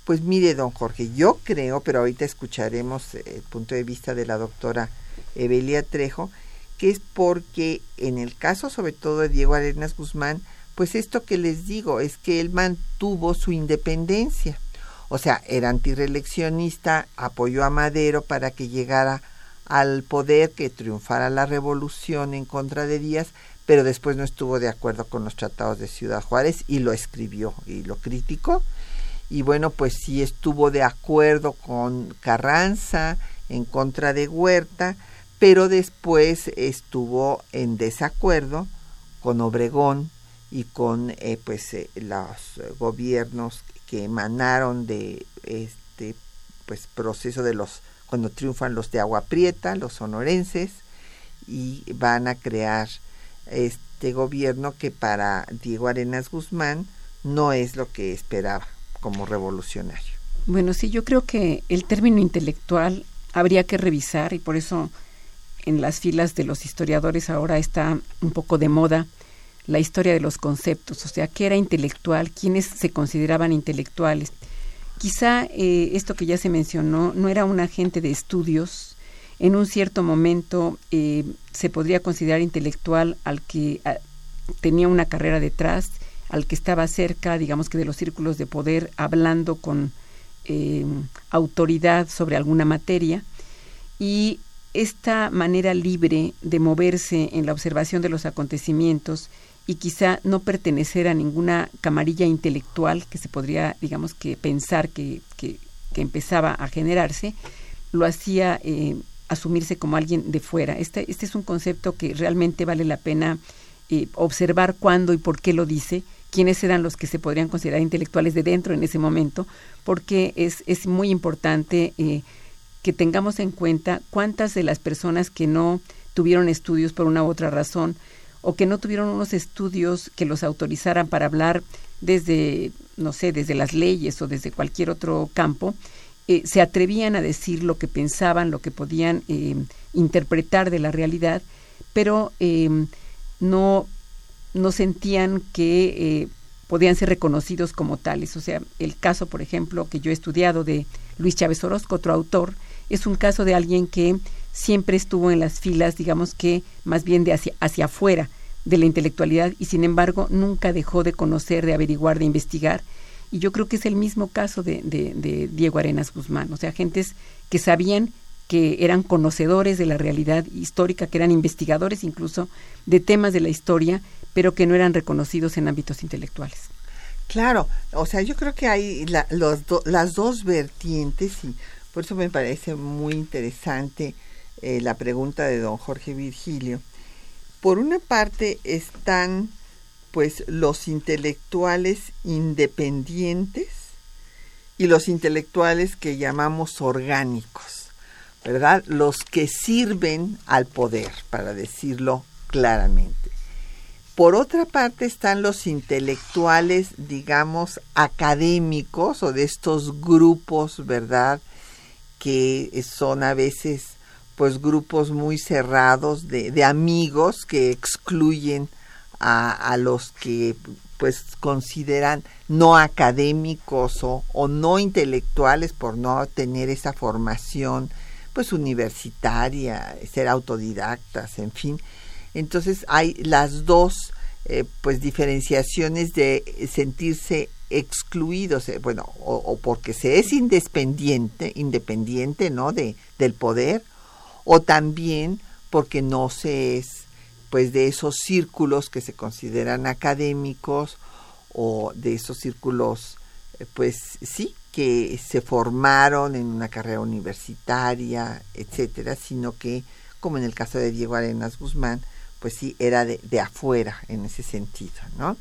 pues mire, don Jorge, yo creo, pero ahorita escucharemos el punto de vista de la doctora Evelia Trejo, que es porque en el caso sobre todo de Diego Arenas Guzmán, pues esto que les digo es que él mantuvo su independencia. O sea, era antireeleccionista, apoyó a Madero para que llegara al poder, que triunfara la revolución en contra de Díaz, pero después no estuvo de acuerdo con los tratados de Ciudad Juárez y lo escribió y lo criticó. Y bueno, pues sí estuvo de acuerdo con Carranza en contra de Huerta, pero después estuvo en desacuerdo con Obregón y con eh, pues eh, los gobiernos que emanaron de este pues proceso de los cuando triunfan los de Agua Prieta, los sonorenses y van a crear este gobierno que para Diego Arenas Guzmán no es lo que esperaba como revolucionario. Bueno, sí, yo creo que el término intelectual habría que revisar y por eso en las filas de los historiadores ahora está un poco de moda la historia de los conceptos, o sea, qué era intelectual, quiénes se consideraban intelectuales. Quizá eh, esto que ya se mencionó no era un agente de estudios, en un cierto momento eh, se podría considerar intelectual al que tenía una carrera detrás, al que estaba cerca, digamos que de los círculos de poder, hablando con eh, autoridad sobre alguna materia. Y esta manera libre de moverse en la observación de los acontecimientos y quizá no pertenecer a ninguna camarilla intelectual que se podría, digamos que pensar que, que, empezaba a generarse, lo hacía eh, asumirse como alguien de fuera. Este, este es un concepto que realmente vale la pena eh, observar cuándo y por qué lo dice, quiénes eran los que se podrían considerar intelectuales de dentro en ese momento, porque es, es muy importante eh, que tengamos en cuenta cuántas de las personas que no tuvieron estudios por una u otra razón o que no tuvieron unos estudios que los autorizaran para hablar desde, no sé, desde las leyes o desde cualquier otro campo, eh, se atrevían a decir lo que pensaban, lo que podían eh, interpretar de la realidad, pero no no sentían que eh, podían ser reconocidos como tales. O sea, el caso, por ejemplo, que yo he estudiado de Luis Chávez Orozco, otro autor, es un caso de alguien que siempre estuvo en las filas, digamos que más bien de hacia, hacia afuera de la intelectualidad y sin embargo nunca dejó de conocer, de averiguar, de investigar. Y yo creo que es el mismo caso de, de, de Diego Arenas Guzmán, o sea, gentes que sabían que eran conocedores de la realidad histórica, que eran investigadores incluso de temas de la historia, pero que no eran reconocidos en ámbitos intelectuales. Claro, o sea, yo creo que hay los las dos vertientes y por eso me parece muy interesante eh, la pregunta de don Jorge Virgilio. Por una parte están pues los intelectuales independientes y los intelectuales que llamamos orgánicos. ¿verdad? Los que sirven al poder, para decirlo claramente. Por otra parte están los intelectuales, digamos, académicos o de estos grupos, ¿verdad? Que son a veces pues grupos muy cerrados de, de amigos que excluyen a, a, los que pues consideran no académicos o, o no intelectuales por no tener esa formación pues universitaria, ser autodidactas, en fin. Entonces hay las dos eh, pues diferenciaciones de sentirse excluidos, eh, bueno, o, porque se es independiente, independiente, ¿no? De, del poder, o también porque no se es pues de esos círculos que se consideran académicos o de esos círculos eh, pues sí que se formaron en una carrera universitaria, etcétera, sino que, como en el caso de Diego Arenas Guzmán, pues sí, era de, de afuera en ese sentido, ¿no?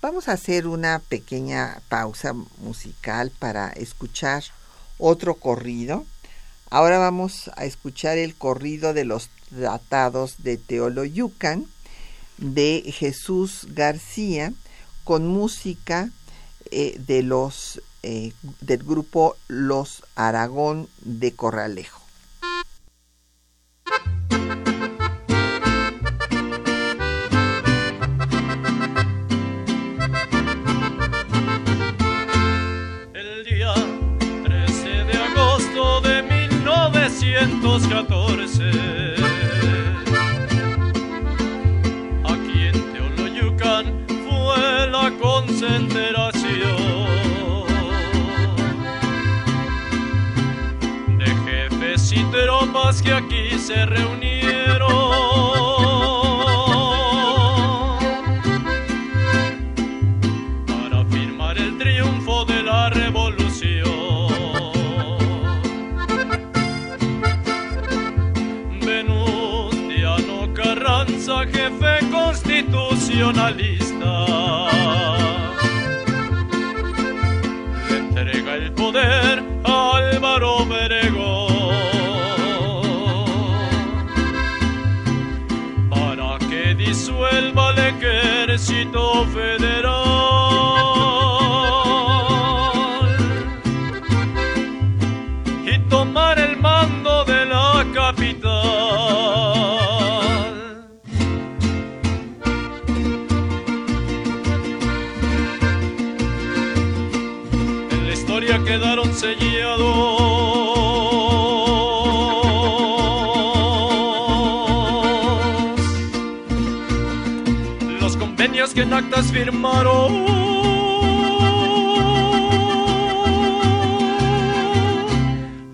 Vamos a hacer una pequeña pausa musical para escuchar otro corrido. Ahora vamos a escuchar el corrido de los tratados de Teoloyucan de Jesús García con música eh, de los eh, del grupo Los Aragón de Corralejo. 1914, aquí en Teoloyucan fue la concentración de jefes y tropas que aquí se reunieron. Constitucionalista, le entrega el poder a Álvaro Obregón. Para que disuelva el ejército federal en actas firmaron.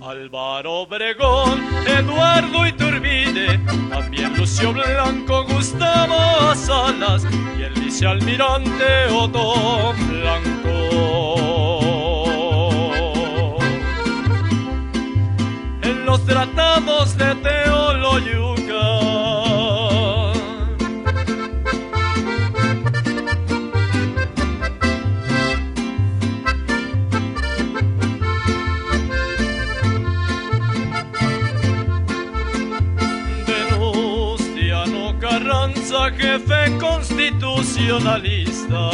Álvaro Obregón, Eduardo Iturbide, también Lucio Blanco, Gustavo Salas y el vicealmirante Otto Blanco. En los tratados de Teoloyucan constitucionalista.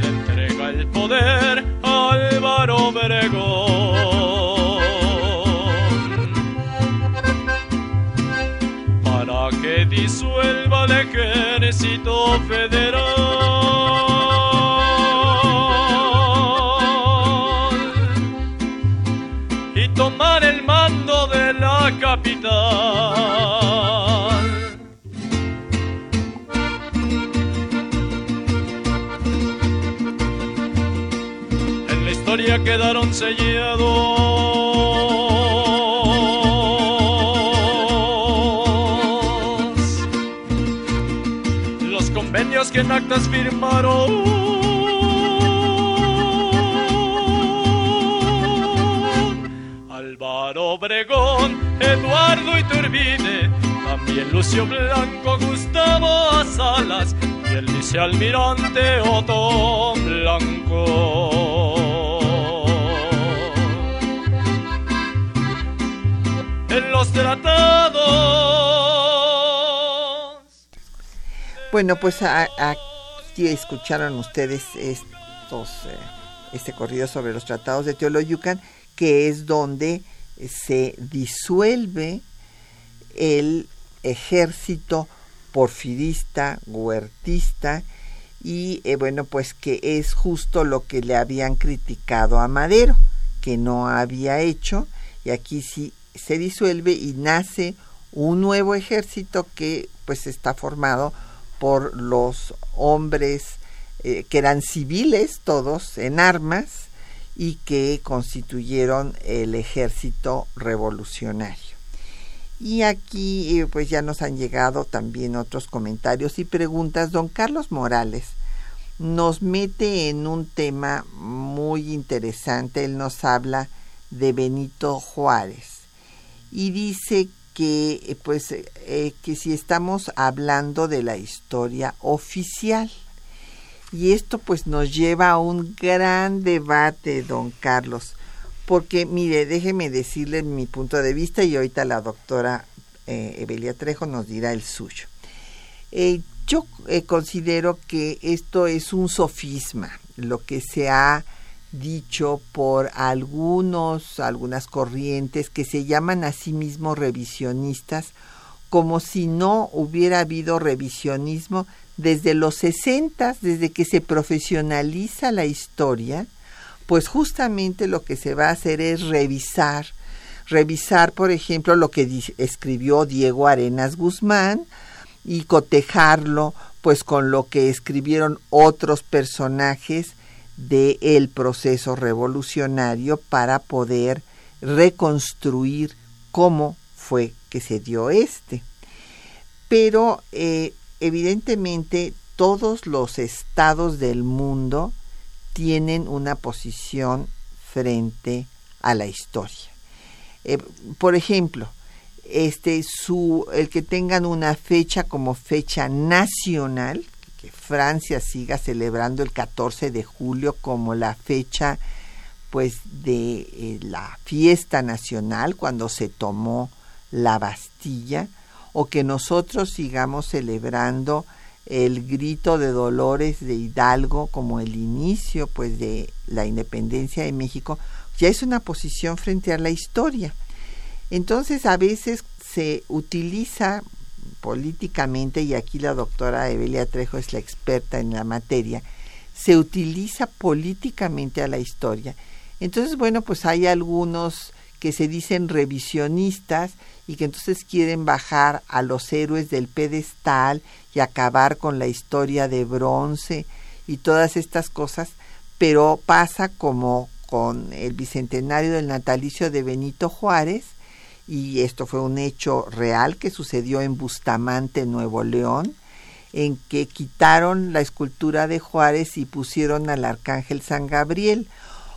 Le entrega el poder a Álvaro Obregón para que disuelva el ejército federal y tomar el mando de la capital. Los convenios que en actas firmaron. Álvaro Obregón, Eduardo Iturbide, también Lucio Blanco, Gustavo Salas y el vicealmirante Otto Blanco. Tratados. Bueno, pues aquí escucharon ustedes eh, este corrido sobre los tratados de Teoloyucan, que es donde se disuelve el ejército porfirista, huertista, y eh, bueno, pues que es justo lo que le habían criticado a Madero, que no había hecho, y aquí sí se disuelve y nace un nuevo ejército que pues está formado por los hombres eh, que eran civiles todos en armas y que constituyeron el ejército revolucionario. Y aquí eh, pues ya nos han llegado también otros comentarios y preguntas. Don Carlos Morales nos mete en un tema muy interesante. Él nos habla de Benito Juárez y dice que eh, pues eh, que si estamos hablando de la historia oficial. Y esto pues nos lleva a un gran debate don Carlos porque mire déjeme decirle mi punto de vista y ahorita la doctora eh, Evelia Trejo nos dirá el suyo. Yo considero que esto es un sofisma lo que se ha dicho por algunos, algunas corrientes que se llaman a sí mismos revisionistas, como si no hubiera habido revisionismo desde los sesentas, desde que se profesionaliza la historia, pues justamente lo que se va a hacer es revisar, revisar, por ejemplo, lo que escribió Diego Arenas Guzmán y cotejarlo pues con lo que escribieron otros personajes del proceso revolucionario para poder reconstruir cómo fue que se dio este. Pero eh, evidentemente todos los estados del mundo tienen una posición frente a la historia. Eh, por ejemplo, este, su, el que tengan una fecha como fecha nacional, que Francia siga celebrando el 14 de julio como la fecha pues de eh, la fiesta nacional cuando se tomó la Bastilla o que nosotros sigamos celebrando el grito de Dolores de Hidalgo como el inicio pues de la independencia de México ya es una posición frente a la historia. Entonces a veces se utiliza políticamente, y aquí la doctora Evelia Trejo es la experta en la materia, se utiliza políticamente a la historia. Entonces, bueno, pues hay algunos que se dicen revisionistas y que entonces quieren bajar a los héroes del pedestal y acabar con la historia de bronce y todas estas cosas, pero pasa como con el bicentenario del natalicio de Benito Juárez, y esto fue un hecho real que sucedió en Bustamante, Nuevo León, en que quitaron la escultura de Juárez y pusieron al arcángel San Gabriel.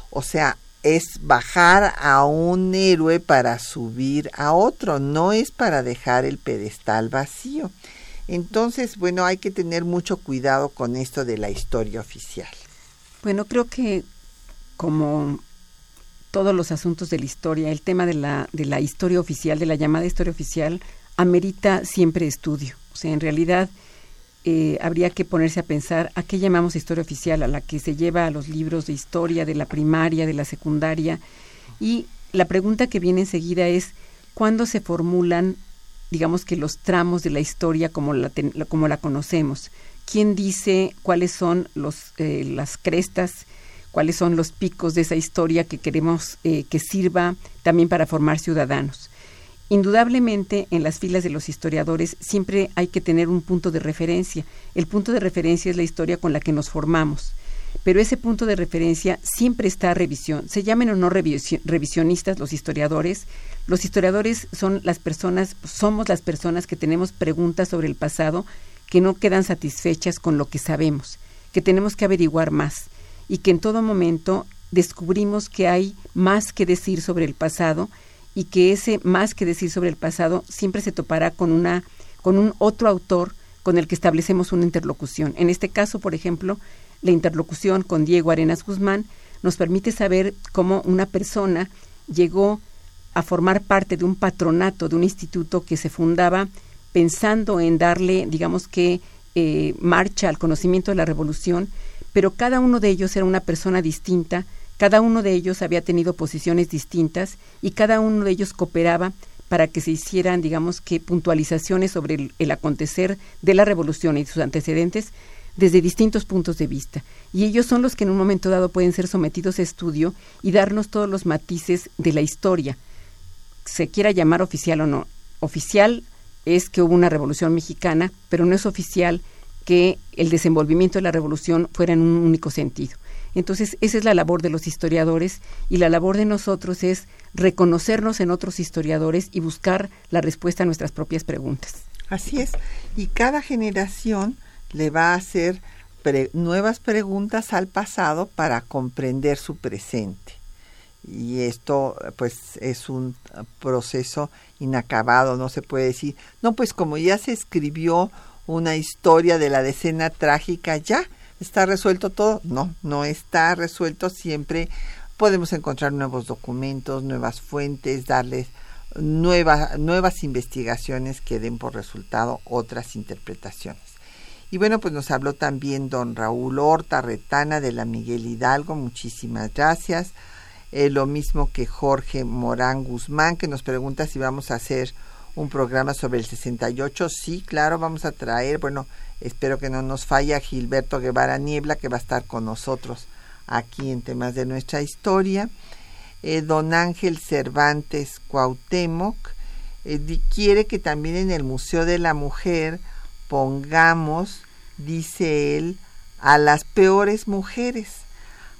O sea, es bajar a un héroe para subir a otro, no es para dejar el pedestal vacío. Entonces, bueno, hay que tener mucho cuidado con esto de la historia oficial. Bueno, creo que como todos los asuntos de la historia, el tema de la, de la historia oficial, de la llamada historia oficial, amerita siempre estudio. O sea, en realidad eh, habría que ponerse a pensar a qué llamamos historia oficial, a la que se lleva a los libros de historia de la primaria, de la secundaria. Y la pregunta que viene enseguida es, ¿cuándo se formulan, digamos que los tramos de la historia como la, como la conocemos? ¿Quién dice cuáles son los, eh, las crestas? Cuáles son los picos de esa historia que queremos eh, que sirva también para formar ciudadanos. Indudablemente, en las filas de los historiadores siempre hay que tener un punto de referencia. El punto de referencia es la historia con la que nos formamos. Pero ese punto de referencia siempre está a revisión. Se llamen o no revisionistas los historiadores. Los historiadores son las personas, somos las personas que tenemos preguntas sobre el pasado que no quedan satisfechas con lo que sabemos, que tenemos que averiguar más y que en todo momento descubrimos que hay más que decir sobre el pasado y que ese más que decir sobre el pasado siempre se topará con una con un otro autor con el que establecemos una interlocución. En este caso, por ejemplo, la interlocución con Diego Arenas Guzmán nos permite saber cómo una persona llegó a formar parte de un patronato, de un instituto que se fundaba pensando en darle, digamos que, eh, marcha al conocimiento de la revolución pero cada uno de ellos era una persona distinta, cada uno de ellos había tenido posiciones distintas y cada uno de ellos cooperaba para que se hicieran, digamos que, puntualizaciones sobre el, acontecer de la revolución y sus antecedentes desde distintos puntos de vista. Y ellos son los que en un momento dado pueden ser sometidos a estudio y darnos todos los matices de la historia, se quiera llamar oficial o no. Oficial es que hubo una revolución mexicana, pero no es oficial que el desenvolvimiento de la revolución fuera en un único sentido. Entonces, esa es la labor de los historiadores y la labor de nosotros es reconocernos en otros historiadores y buscar la respuesta a nuestras propias preguntas. Así es, y cada generación le va a hacer nuevas preguntas al pasado para comprender su presente. y esto pues es un proceso inacabado, no se puede decir, no pues como ya se escribió una historia de la decena trágica, ya está resuelto todo, no, no está resuelto, siempre podemos encontrar nuevos documentos, nuevas fuentes, darles nuevas nuevas investigaciones que den por resultado otras interpretaciones. Y bueno, pues nos habló también don Raúl Horta Retana de la Miguel Hidalgo, muchísimas gracias. Eh, lo mismo que Jorge Morán Guzmán, que nos pregunta si vamos a hacer un programa sobre el 68. Sí, claro, vamos a traer, bueno, espero que no nos falla Gilberto Guevara Niebla, que va a estar con nosotros aquí en temas de nuestra historia. Eh, don Ángel Cervantes Cuauhtémoc eh, quiere que también en el Museo de la Mujer pongamos, dice él, a las peores mujeres.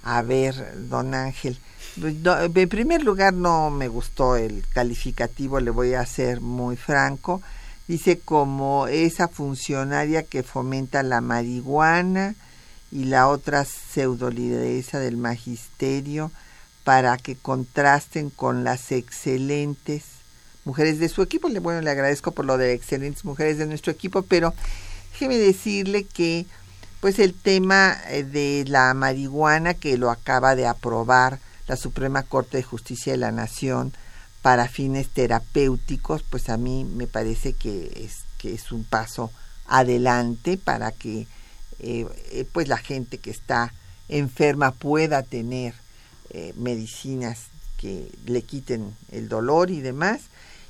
A ver, don Ángel, en primer lugar no me gustó el calificativo, le voy a ser muy franco. Dice como esa funcionaria que fomenta la marihuana y la otra pseudolideresa del magisterio para que contrasten con las excelentes mujeres de su equipo. Bueno, le agradezco por lo de excelentes mujeres de nuestro equipo, pero déjeme decirle que pues el tema eh, de la marihuana que lo acaba de aprobar la Suprema Corte de Justicia de la Nación para fines terapéuticos, pues a mí me parece que es, que es un paso adelante para que eh, eh, pues la gente que está enferma pueda tener eh, medicinas que le quiten el dolor y demás.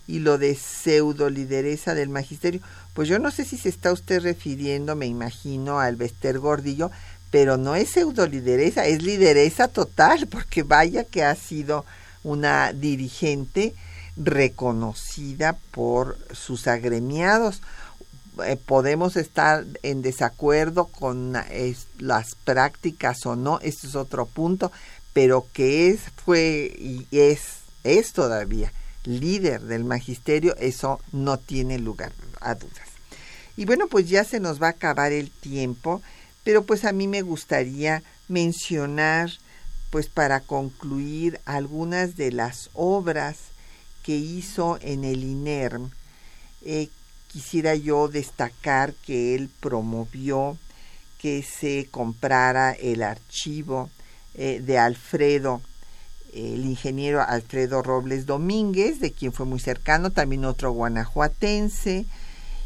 Y lo de pseudo lideresa del magisterio pues yo no sé si se está usted refiriendo me imagino al Bester Gordillo pero no es pseudo lideresa, es lideresa total, porque vaya que ha sido una dirigente reconocida por sus agremiados. Eh, podemos estar en desacuerdo con las prácticas o no, esto es otro punto, pero que es, fue y es, es todavía líder del magisterio, eso no tiene lugar a dudas. Y bueno, pues ya se nos va a acabar el tiempo pero pues a mí me gustaría mencionar, pues para concluir, algunas de las obras que hizo en el INERM. Eh, quisiera yo destacar que él promovió que se comprara el archivo eh, de Alfredo, el ingeniero Alfredo Robles Domínguez, de quien fue muy cercano, también otro guanajuatense,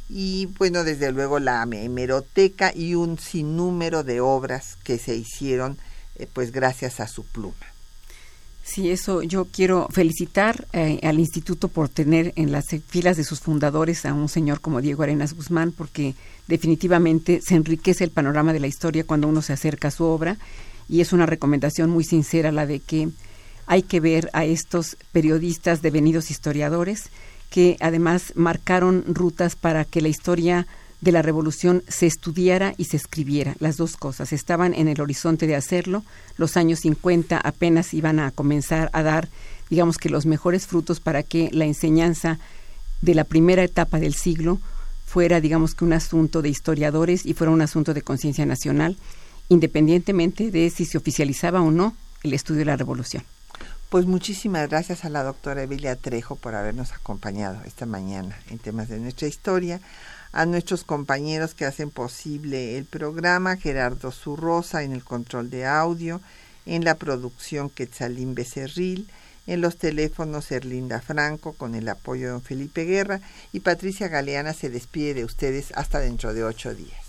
y bueno, desde luego la hemeroteca y un sinnúmero de obras que se hicieron eh, pues gracias a su pluma. Sí, eso yo quiero felicitar eh, al instituto por tener en las filas de sus fundadores a un señor como Diego Arenas Guzmán, porque definitivamente se enriquece el panorama de la historia cuando uno se acerca a su obra y es una recomendación muy sincera la de que hay que ver a estos periodistas devenidos historiadores que además marcaron rutas para que la historia de la revolución se estudiara y se escribiera. Las dos cosas estaban en el horizonte de hacerlo. Los años 50 apenas iban a comenzar a dar, digamos que los mejores frutos para que la enseñanza de la primera etapa del siglo fuera, digamos que un asunto de historiadores y fuera un asunto de conciencia nacional, independientemente de si se oficializaba o no el estudio de la revolución. Pues muchísimas gracias a la doctora Emilia Trejo por habernos acompañado esta mañana en temas de nuestra historia, a nuestros compañeros que hacen posible el programa, Gerardo Zurrosa en el control de audio, en la producción Quetzalín Becerril, en los teléfonos Erlinda Franco con el apoyo de don Felipe Guerra y Patricia Galeana se despide de ustedes hasta dentro de ocho días.